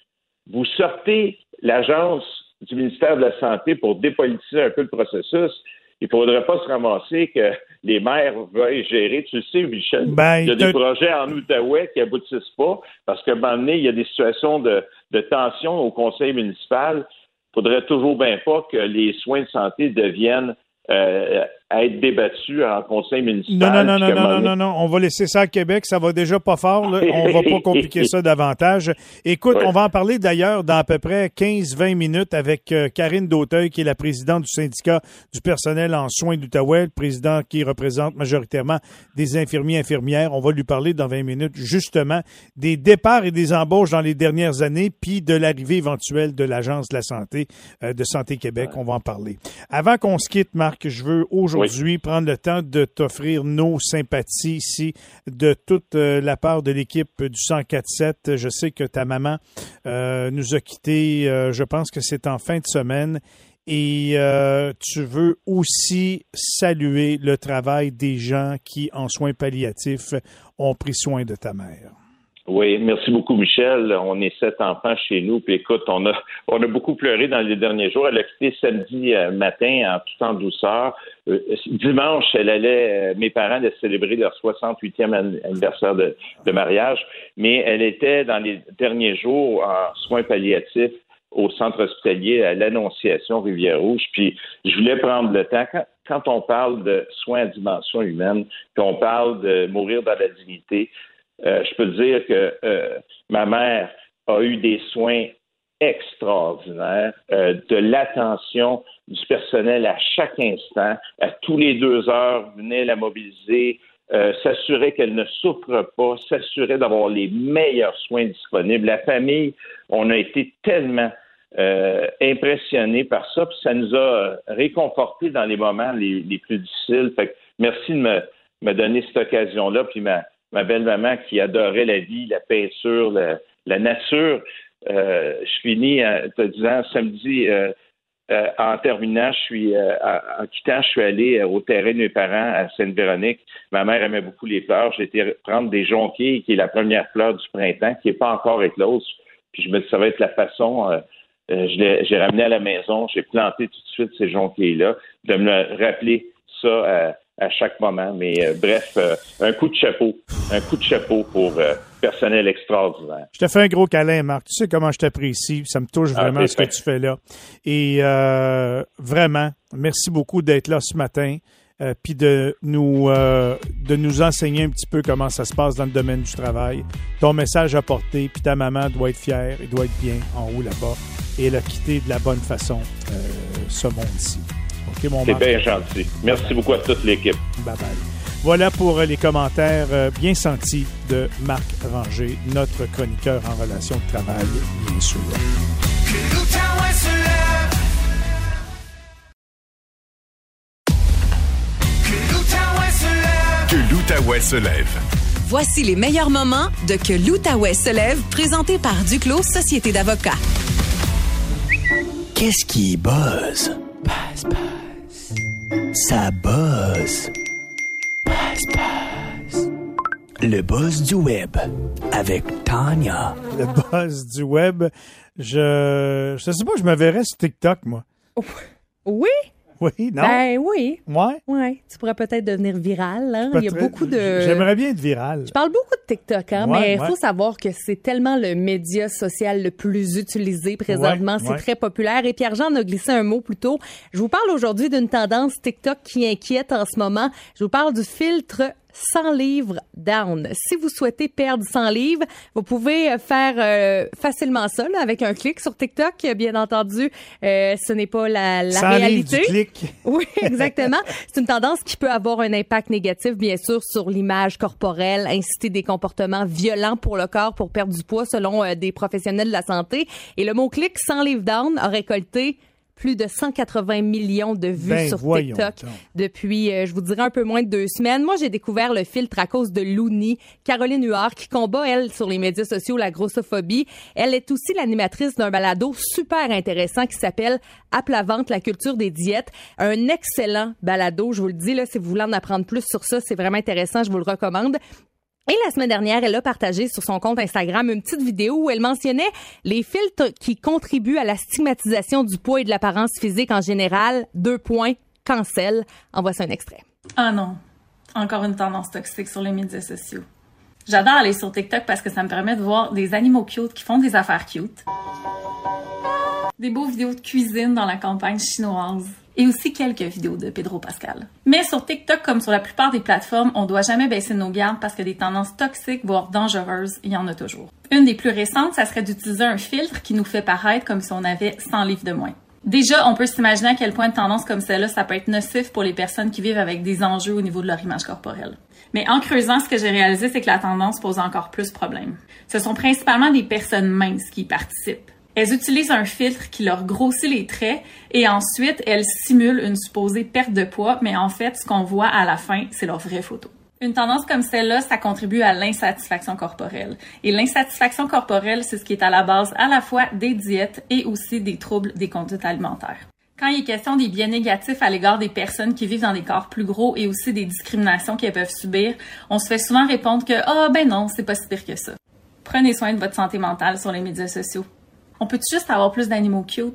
vous sortez l'agence du ministère de la Santé pour dépolitiser un peu le processus. Il ne faudrait pas se ramasser que les maires veuillent gérer. Tu le sais, Michel, Ben, il y a des projets en Outaouais qui aboutissent pas parce qu'à un moment donné, il y a des situations de, de tension au conseil municipal. Il faudrait toujours bien pas que les soins de santé deviennent euh, à être débattus en conseil municipal. Non, non, non, non, non, non, non, non. On va laisser ça à Québec. Ça va déjà pas fort. Là. On va pas compliquer ça davantage. Écoute, Ouais. on va en parler d'ailleurs dans à peu près 15-20 minutes avec euh, Karine Dauteuil, qui est la présidente du syndicat du personnel en soins d'Outaouais, le président qui représente majoritairement des infirmiers et infirmières. On va lui parler dans 20 minutes justement des départs et des embauches dans les dernières années, puis de l'arrivée éventuelle de l'Agence de la santé euh, de Santé Québec. On va en parler. Avant qu'on se quitte, Marc, je veux aujourd'hui prendre le temps de t'offrir nos sympathies ici de toute euh, la part de l'équipe du 104.7. Je sais que ta maman euh, nous a quittés, euh, je pense que c'est en fin de semaine. Et tu veux aussi saluer le travail des gens qui, en soins palliatifs, ont pris soin de ta mère. Oui, merci beaucoup, Michel. On est sept enfants chez nous. Puis écoute, on a, on a beaucoup pleuré dans les derniers jours. Elle a quitté samedi euh, matin en tout en douceur. Euh, dimanche, elle allait, euh, mes parents allaient célébrer leur 68e an- anniversaire de, de mariage, mais elle était dans les derniers jours en soins palliatifs au centre hospitalier à l'Annonciation Rivière-Rouge. Puis je voulais prendre le temps, quand, quand on parle de soins à dimension humaine, puis on parle de mourir dans la dignité, euh, je peux dire que euh, ma mère a eu des soins extraordinaires, euh, de l'attention du personnel à chaque instant, à tous les deux heures, venait la mobiliser, s'assurer qu'elle ne souffre pas, s'assurer d'avoir les meilleurs soins disponibles. La famille, on a été tellement euh, impressionnés par ça, puis ça nous a réconfortés dans les moments les, plus difficiles. Merci de me, me donner cette occasion-là, puis ma, ma belle-maman qui adorait la vie, la peinture, la, la nature. Euh, je finis en te disant samedi, euh, euh, en terminant, je suis euh, en quittant, je suis allé euh, au terrain de mes parents à Sainte-Véronique. Ma mère aimait beaucoup les fleurs. J'ai été prendre des jonquilles, qui est la première fleur du printemps, qui n'est pas encore éclose. Puis je me dis, ça va être la façon. euh, euh, j'ai ramené à la maison, j'ai planté tout de suite ces jonquilles-là, de me rappeler ça à, chaque moment. Mais euh, bref, euh, un coup de chapeau, un coup de chapeau pour euh, personnel extraordinaire. Je te fais un gros câlin, Marc. Tu sais comment je t'apprécie. Ça me touche Ah, vraiment ce que tu fais là. Et vraiment, merci beaucoup d'être là ce matin. puis de nous de nous enseigner un petit peu comment ça se passe dans le domaine du travail. Ton message à porter, puis ta maman doit être fière et doit être bien en haut là-bas. Et elle a quitté de la bonne façon ce monde-ci. Mon C'est bien gentil. Merci beaucoup à toute l'équipe. Bye bye. Voilà pour euh, les commentaires euh, bien sentis de Marc Ranger, notre chroniqueur en relation de travail, bien sûr. L'Outaouais se lève. Que l'Outaouais se lève. Que l'Outaouais se lève. Voici les meilleurs moments de Que l'Outaouais se lève, présenté par Duclos Société d'avocats. Qu'est-ce qui buzz? Buzz, buzz. Ça buzz. Buzz, buzz. Le buzz du web avec Tanya. Le buzz du web. Je je sais pas, je me verrais sur TikTok, moi. Oui, Oui, non? ben oui. ouais? Ouais, tu pourrais peut-être devenir viral. Hein? Il y a beaucoup de. J'aimerais bien être viral. Je parle beaucoup de TikTok, hein, Ouais, mais il ouais. faut savoir que c'est tellement le média social le plus utilisé présentement. Ouais, c'est très populaire. Et Pierre-Jean a glissé un mot plus tôt. Je vous parle aujourd'hui d'une tendance TikTok qui inquiète en ce moment. Je vous parle du filtre 100 livres down. Si vous souhaitez perdre 100 livres, vous pouvez euh, faire euh, facilement ça là, avec un clic sur TikTok. Bien entendu, euh, ce n'est pas la, la Sans livre réalité. du clic. Oui, exactement. C'est une tendance qui peut avoir un impact négatif, bien sûr, sur l'image corporelle, inciter des comportements violents pour le corps pour perdre du poids, selon euh, des professionnels de la santé. Et le mot-clic 100 livres down a récolté plus de 180 millions de vues Ben, sur TikTok depuis, euh, je vous dirais, un peu moins de deux semaines. Moi, j'ai découvert le filtre à cause de Looney, Caroline Huard, qui combat, elle, sur les médias sociaux, la grossophobie. Elle est aussi l'animatrice d'un balado super intéressant qui s'appelle À plat la culture des diètes. Un excellent balado, je vous le dis, là, si vous voulez en apprendre plus sur ça, c'est vraiment intéressant, je vous le recommande. Et la semaine dernière, elle a partagé sur son compte Instagram une petite vidéo où elle mentionnait les filtres qui contribuent à la stigmatisation du poids et de l'apparence physique en général. Deux points, cancel. En voici un extrait. Ah non, encore une tendance toxique sur les médias sociaux. J'adore aller sur TikTok parce que ça me permet de voir des animaux cute qui font des affaires cute. Des beaux vidéos de cuisine dans la campagne chinoise. Et aussi quelques vidéos de Pedro Pascal. Mais sur TikTok, comme sur la plupart des plateformes, on doit jamais baisser nos gardes parce que des tendances toxiques, voire dangereuses, il y en a toujours. Une des plus récentes, ça serait d'utiliser un filtre qui nous fait paraître comme si on avait 100 livres de moins. Déjà, on peut s'imaginer à quel point de tendance comme celle-là, ça peut être nocif pour les personnes qui vivent avec des enjeux au niveau de leur image corporelle. Mais en creusant, ce que j'ai réalisé, c'est que la tendance pose encore plus de problèmes. Ce sont principalement des personnes minces qui y participent. Elles utilisent un filtre qui leur grossit les traits et ensuite elles simulent une supposée perte de poids, mais en fait, ce qu'on voit à la fin, c'est leur vraie photo. Une tendance comme celle-là, ça contribue à l'insatisfaction corporelle. Et l'insatisfaction corporelle, c'est ce qui est à la base à la fois des diètes et aussi des troubles des conduites alimentaires. Quand il est question des biais négatifs à l'égard des personnes qui vivent dans des corps plus gros et aussi des discriminations qu'elles peuvent subir, on se fait souvent répondre que ah ben non, c'est pas si pire que ça. Prenez soin de votre santé mentale sur les médias sociaux. On peut juste avoir plus d'animaux cute?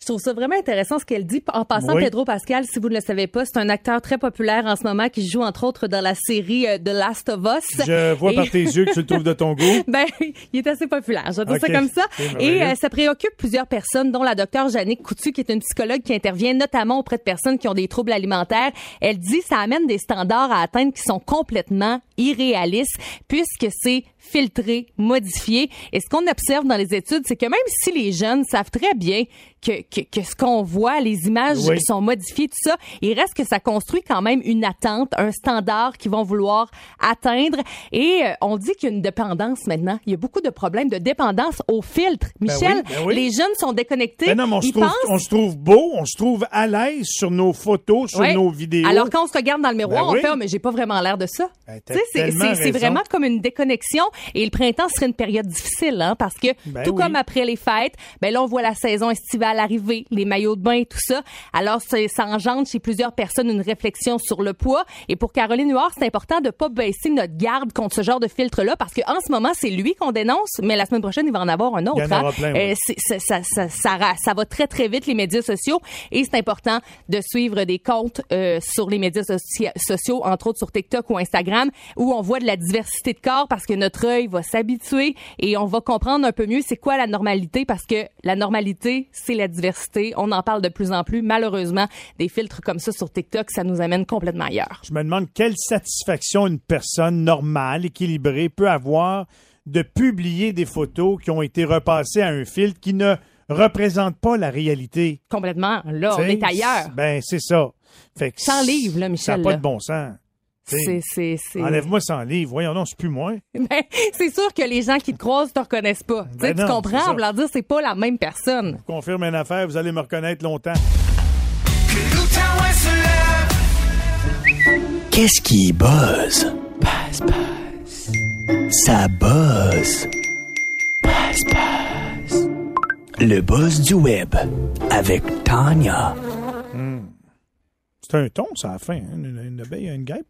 Je trouve ça vraiment intéressant ce qu'elle dit. En passant, Oui. Pedro Pascal, si vous ne le savez pas, c'est un acteur très populaire en ce moment qui joue entre autres dans la série euh, The Last of Us. Je vois Et- par tes yeux que tu le trouves de ton goût. Ben, il est assez populaire, je vais dire ça comme ça. Et euh, ça préoccupe plusieurs personnes, dont la docteure Jannick Coutu, qui est une psychologue qui intervient notamment auprès de personnes qui ont des troubles alimentaires. Elle dit ça amène des standards à atteindre qui sont complètement irréalistes, puisque c'est filtré, modifié. Et ce qu'on observe dans les études, c'est que même si les jeunes savent très bien que, que, que ce qu'on voit, les images Oui. sont modifiées, tout ça, il reste que ça construit quand même une attente, un standard qu'ils vont vouloir atteindre. Et euh, on dit qu'il y a une dépendance maintenant. Il y a beaucoup de problèmes de dépendance au filtre. Michel, oui, ben oui. les jeunes sont déconnectés. Ben non, mais on se, trouve, pensent on se trouve beau, on se trouve à l'aise sur nos photos, sur nos vidéos. Alors quand on se regarde dans le miroir, Ben on fait oh, mais j'ai pas vraiment l'air de ça. Ben, t'as Tu sais, c'est- vraiment comme une déconnexion et le printemps serait une période difficile hein, parce que Ben tout oui. comme après les fêtes, ben là on voit la saison estivale arriver, les maillots de bain et tout ça. Alors ça engendre chez plusieurs personnes une réflexion sur le poids et pour Caroline Huard, c'est important de pas baisser notre garde contre ce genre de filtre là parce que en ce moment, c'est lui qu'on dénonce, mais la semaine prochaine, il va en avoir un autre. Il y en aura hein. plein, oui. Euh, ça, ça, ça, ça, ra- ça va très, très vite, les médias sociaux. Et c'est important de suivre des comptes euh, sur les médias soci- sociaux, entre autres sur TikTok ou Instagram, où on voit de la diversité de corps parce que notre œil va s'habituer et on va comprendre un peu mieux c'est quoi la normalité parce que la normalité, c'est la diversité. On en parle de plus en plus. Malheureusement, des filtres comme ça sur TikTok, ça nous amène complètement ailleurs. Je me demande quelle satisfaction une personne normale, équilibrée, peut avoir de publier des photos qui ont été repassées à un filtre qui ne représente pas la réalité. Complètement. Là, on est ailleurs. Ben, c'est ça. Fait que 100 livres, là, Ça Michel. n'a pas là. de bon sens. Enlève-moi 100 livres. Voyons non, c'est plus moi. Ben, c'est sûr que les gens qui te croisent te reconnaissent pas. Tu Ben tu non, c'est comprends? leur dire c'est pas la même personne. Confirme une affaire, vous allez me reconnaître longtemps. Qu'est-ce qui buzz? Buzz, buzz. Ça buzz. Buzz, buzz. Le buzz du web avec Tanya. C'est un ton, ça, à la fin. hein? Une, une abeille a une guêpe.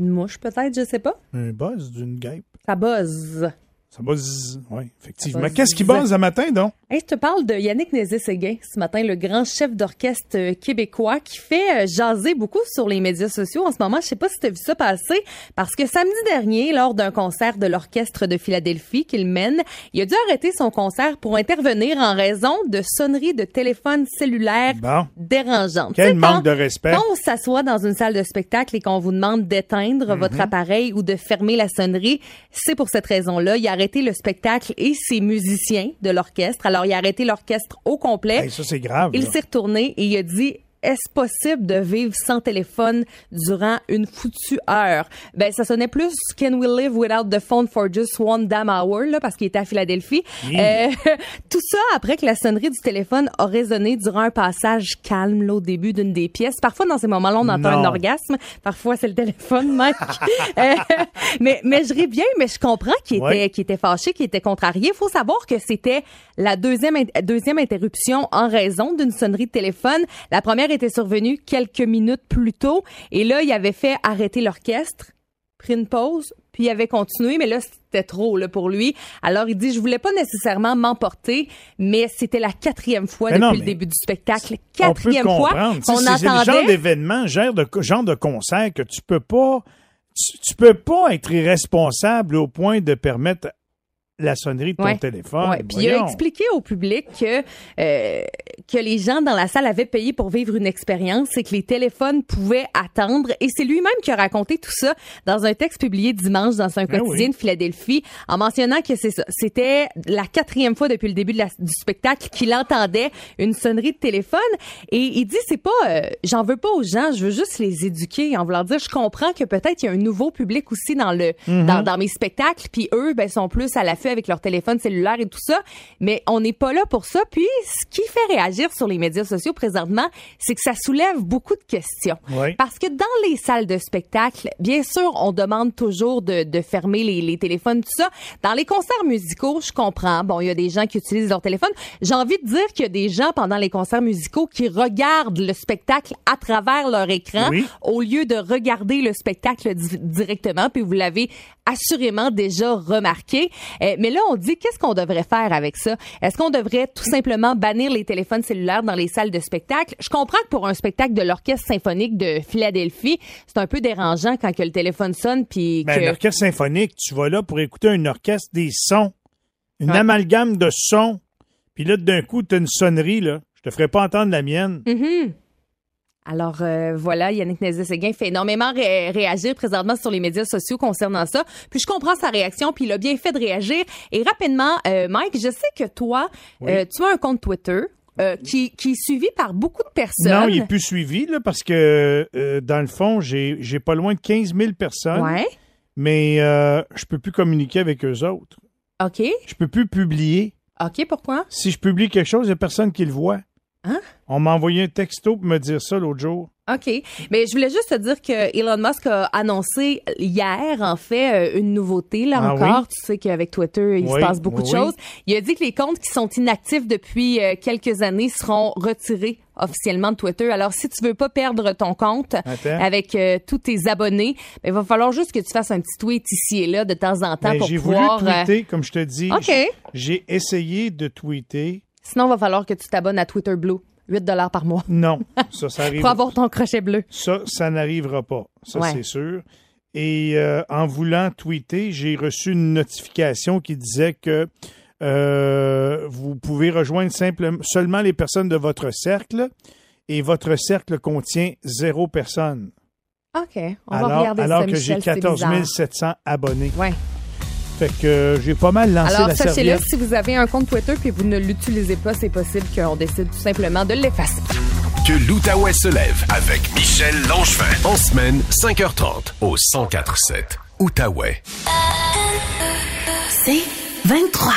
Une mouche, peut-être, je sais pas. Un buzz d'une guêpe. Ça buzz. Ça buzz. Oui, effectivement. Qu'est-ce qui buzz à matin, donc? Hey, je te parle de Yannick Nézet-Séguin ce matin, le grand chef d'orchestre euh, québécois qui fait euh, jaser beaucoup sur les médias sociaux en ce moment. Je sais pas si tu as vu ça passer parce que samedi dernier, lors d'un concert de l'orchestre de Philadelphie qu'il mène, il a dû arrêter son concert pour intervenir en raison de sonneries de téléphone cellulaire Bon. dérangeantes. Quel manque quand- de respect. Quand on s'assoit dans une salle de spectacle et qu'on vous demande d'éteindre Mhm. votre appareil ou de fermer la sonnerie, c'est pour cette raison-là. Il a arrêté le spectacle et ses musiciens de l'orchestre. Alors, il a arrêté l'orchestre au complet. Hey, ça, c'est grave. il s'est retourné et il a dit est-ce possible de vivre sans téléphone durant une foutue heure? Ben, ça sonnait plus Can we live without the phone for just one damn hour, là, parce qu'il était à Philadelphie. Euh, tout ça après que la sonnerie du téléphone a résonné durant un passage calme, là, au début d'une des pièces. Parfois, dans ces moments-là, on entend Non. un orgasme. Parfois, c'est le téléphone, Mike. Euh, mais, mais je ris bien, mais je comprends qu'il était, Ouais. qu'il était fâché, qu'il était contrarié. Il faut savoir que c'était la deuxième, deuxième interruption en raison d'une sonnerie de téléphone. La première était survenue quelques minutes plus tôt et là, il avait fait arrêter l'orchestre, pris une pause, puis il avait continué, mais là, c'était trop là, pour lui. Alors, il dit, je voulais pas nécessairement m'emporter, mais c'était la quatrième fois Mais depuis non, le début du spectacle. On peut Quatrième fois. Tu sais, qu'on c'est- C'est le genre entendait... d'événement, genre de, genre de concert que tu peux pas, tu, tu peux pas être irresponsable au point de permettre la sonnerie de ton Ouais. téléphone. Ouais, Puis il a expliqué au public que euh, que les gens dans la salle avaient payé pour vivre une expérience et que les téléphones pouvaient attendre. Et c'est lui-même qui a raconté tout ça dans un texte publié dimanche dans un Ben quotidien oui. de Philadelphie, en mentionnant que c'est ça. C'était la quatrième fois depuis le début de la- du spectacle qu'il entendait une sonnerie de téléphone. Et il dit c'est pas, euh, j'en veux pas aux gens, je veux juste les éduquer en voulant dire, je comprends que peut-être il y a un nouveau public aussi dans le Mhm. dans, dans mes spectacles, puis eux ben sont plus à avec leur téléphone cellulaire et tout ça, mais on n'est pas là pour ça. Puis ce qui fait réagir sur les médias sociaux présentement, c'est que ça soulève beaucoup de questions. Oui. Parce que dans les salles de spectacle, bien sûr, on demande toujours de, de fermer les, les téléphones, tout ça. Dans les concerts musicaux, je comprends. Bon, il y a des gens qui utilisent leur téléphone. J'ai envie de dire qu'il y a des gens pendant les concerts musicaux qui regardent le spectacle à travers leur écran Oui. au lieu de regarder le spectacle di- directement. Puis vous l'avez assurément déjà remarqué. Euh, mais là, on dit qu'est-ce qu'on devrait faire avec ça? Est-ce qu'on devrait tout simplement bannir les téléphones cellulaires dans les salles de spectacle? Je comprends que pour un spectacle de l'Orchestre symphonique de Philadelphie, c'est un peu dérangeant quand que le téléphone sonne puis Ben, l'orchestre symphonique, tu vas là pour écouter un orchestre des sons, une Ouais. amalgame de sons. Puis là, d'un coup, tu as une sonnerie, là. Je te ferai pas entendre la mienne. Mhm. Alors euh, voilà, Yannick Nézet-Séguin fait énormément ré- réagir présentement sur les médias sociaux concernant ça. Puis je comprends sa réaction, puis il a bien fait de réagir. Et rapidement, euh, Mike, je sais que toi, Oui. euh, tu as un compte Twitter qui, qui est suivi par beaucoup de personnes. Non, il est plus suivi, là, parce que, dans le fond, j'ai j'ai pas loin de 15 000 personnes, Ouais. mais je peux plus communiquer avec eux autres. OK. Je peux plus publier. OK, pourquoi? Si je publie quelque chose, il n'y a personne qui le voit. Hein? On m'a envoyé un texto pour me dire ça l'autre jour. OK. Mais je voulais juste te dire que Elon Musk a annoncé hier, en fait, euh, une nouveauté, là Ah encore. oui? Tu sais qu'avec Twitter, il se passe beaucoup oui, de choses. Il a dit que les comptes qui sont inactifs depuis euh, quelques années seront retirés officiellement de Twitter. Alors, si tu veux pas perdre ton compte Attends. avec euh, tous tes abonnés, ben, il va falloir juste que tu fasses un petit tweet ici et là de temps en temps Ben, pour j'ai pouvoir... voulu euh, tweeter, comme je te dis. OK. J'ai- J'ai essayé de tweeter. Sinon, il va falloir que tu t'abonnes à Twitter Blue. 8 dollars par mois Non, ça, ça arrive. pour avoir ton crochet bleu. Ça, ça n'arrivera pas. Ça, Ouais. c'est sûr. Et euh, en voulant tweeter, j'ai reçu une notification qui disait que euh, vous pouvez rejoindre simplement seulement les personnes de votre cercle et votre cercle contient zéro personne. OK. On va alors regarder alors ça, que j'ai c'est 14 bizarre. 700 abonnés. Ouais. Fait que euh, j'ai pas mal lancé Alors, la sachez-le, serviette. si vous avez un compte Twitter puis vous ne l'utilisez pas, c'est possible qu'on décide tout simplement de l'effacer. Que l'Outaouais se lève avec Michel Langevin. En semaine, 5h30 au 1047 Outaouais. C'est 23.